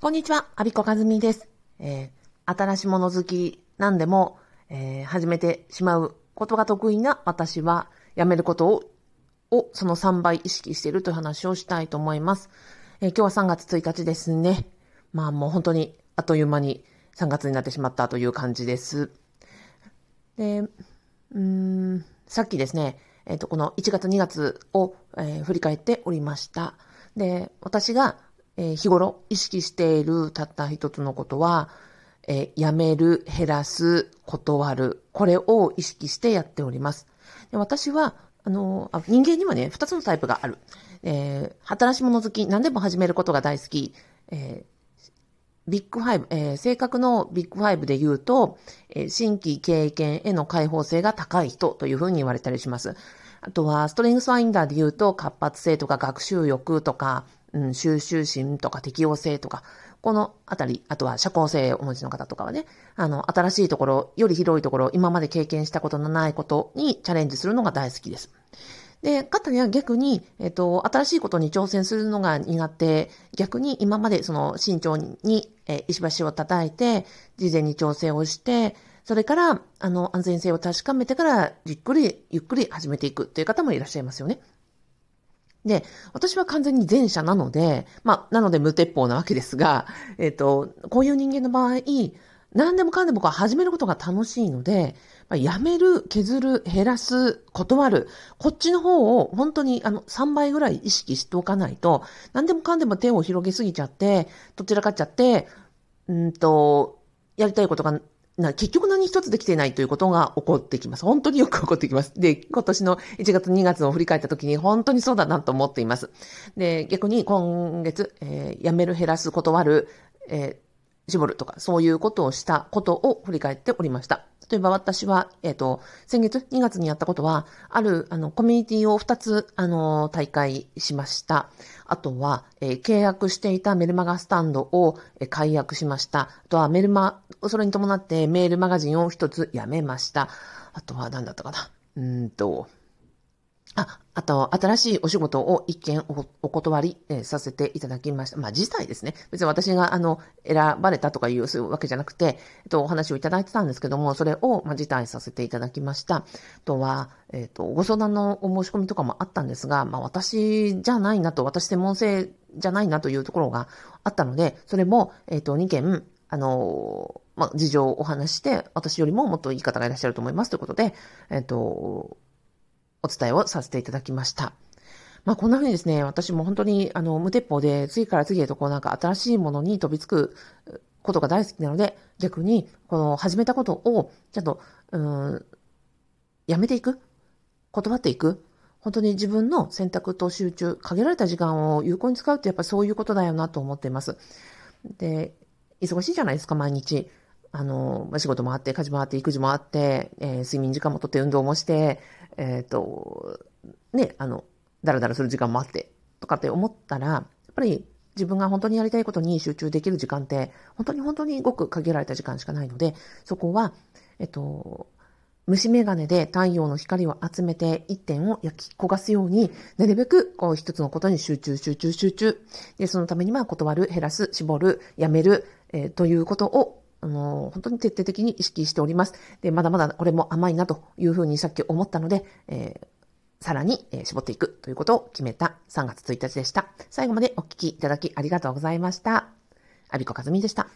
こんにちは、アビコカズミです。えー、新しいもの好きなんでも、えー、始めてしまうことが得意な私は、やめることを、をその3倍意識しているという話をしたいと思います。えー、今日は3月1日ですね。まあもう本当にあっという間に3月になってしまったという感じです。で、うん、さっきですね、えっ、と、この1月2月を、え振り返っておりました。で、私がえー、日頃意識しているたった一つのことは、えー、やめる、減らす、断る。これを意識してやっております。で私は、あのあ、人間にはね、二つのタイプがある。えー、新し物好き、何でも始めることが大好き。えー、ビッグファイブ、えー、性格のビッグファイブで言うと、えー、新規経験への開放性が高い人というふうに言われたりします。あとは、ストレングスファインダーで言うと、活発性とか学習欲とか、うん、収集心とか適応性とか、このあたり、あとは社交性をお持ちの方とかはね、あの、新しいところ、より広いところ、今まで経験したことのないことにチャレンジするのが大好きです。で、方には逆に、えっと、新しいことに挑戦するのが苦手、逆に今までその慎重に、え石橋を叩いて、事前に調整をして、それから、あの、安全性を確かめてから、じっくり、ゆっくり始めていくという方もいらっしゃいますよね。で、私は完全に前者なので、まあ、なので無鉄砲なわけですが、えっ、ー、と、こういう人間の場合、何でもかんでも始めることが楽しいので、まあ、やめる、削る、減らす、断る、こっちの方を本当にあの3倍ぐらい意識しておかないと、何でもかんでも手を広げすぎちゃって、どちらかっちゃって、うんと、やりたいことがな結局何一つできていないということが起こってきます。本当によく起こってきます。で、今年の1月2月を振り返った時に本当にそうだなと思っています。で、逆に今月、えー、辞める、減らす、断る、えー、絞るとか、そういうことをしたことを振り返っておりました。例えば私は、えっ、ー、と、先月2月にやったことは、ある、あの、コミュニティを2つ、あの、大会しました。あとは、えー、契約していたメルマガスタンドを、えー、解約しました。あとはメルマ、それに伴ってメールマガジンを1つやめました。あとは何だったかな。うんと、あ、あと、新しいお仕事を一件お断り、えー、させていただきました。まあ、実際ですね。別に私が、あの、選ばれたとかいうわけじゃなくて、えっと、お話をいただいてたんですけども、それを、まあ、辞退させていただきました。あとは、えっと、ご相談のお申し込みとかもあったんですが、まあ、私じゃないなと、私専門性じゃないなというところがあったので、それも、えっと、2件、あの、まあ、事情をお話して、私よりももっといい方がいらっしゃると思いますということで、えっと、お伝えをさせていただきました。まあこんな風にですね、私も本当にあの無鉄砲で次から次へとこうなんか新しいものに飛びつくことが大好きなので、逆にこの始めたことをちゃんと、うん、やめていく断っていく本当に自分の選択と集中、限られた時間を有効に使うってやっぱそういうことだよなと思っています。で、忙しいじゃないですか、毎日。あの、仕事もあって、家事もあって、育児もあって、えー、睡眠時間もとって運動もして、えっ、ー、と、ね、あの、だらだらする時間もあって、とかって思ったら、やっぱり自分が本当にやりたいことに集中できる時間って、本当に本当にごく限られた時間しかないので、そこは、えっと、虫眼鏡で太陽の光を集めて一点を焼き焦がすように、なるべくこう一つのことに集中、集中、集中。で、そのためには断る、減らす、絞る、やめる、えー、ということをあの、本当に徹底的に意識しております。で、まだまだこれも甘いなというふうにさっき思ったので、えー、さらに、絞っていくということを決めた3月1日でした。最後までお聞きいただきありがとうございました。アビコカズミでした。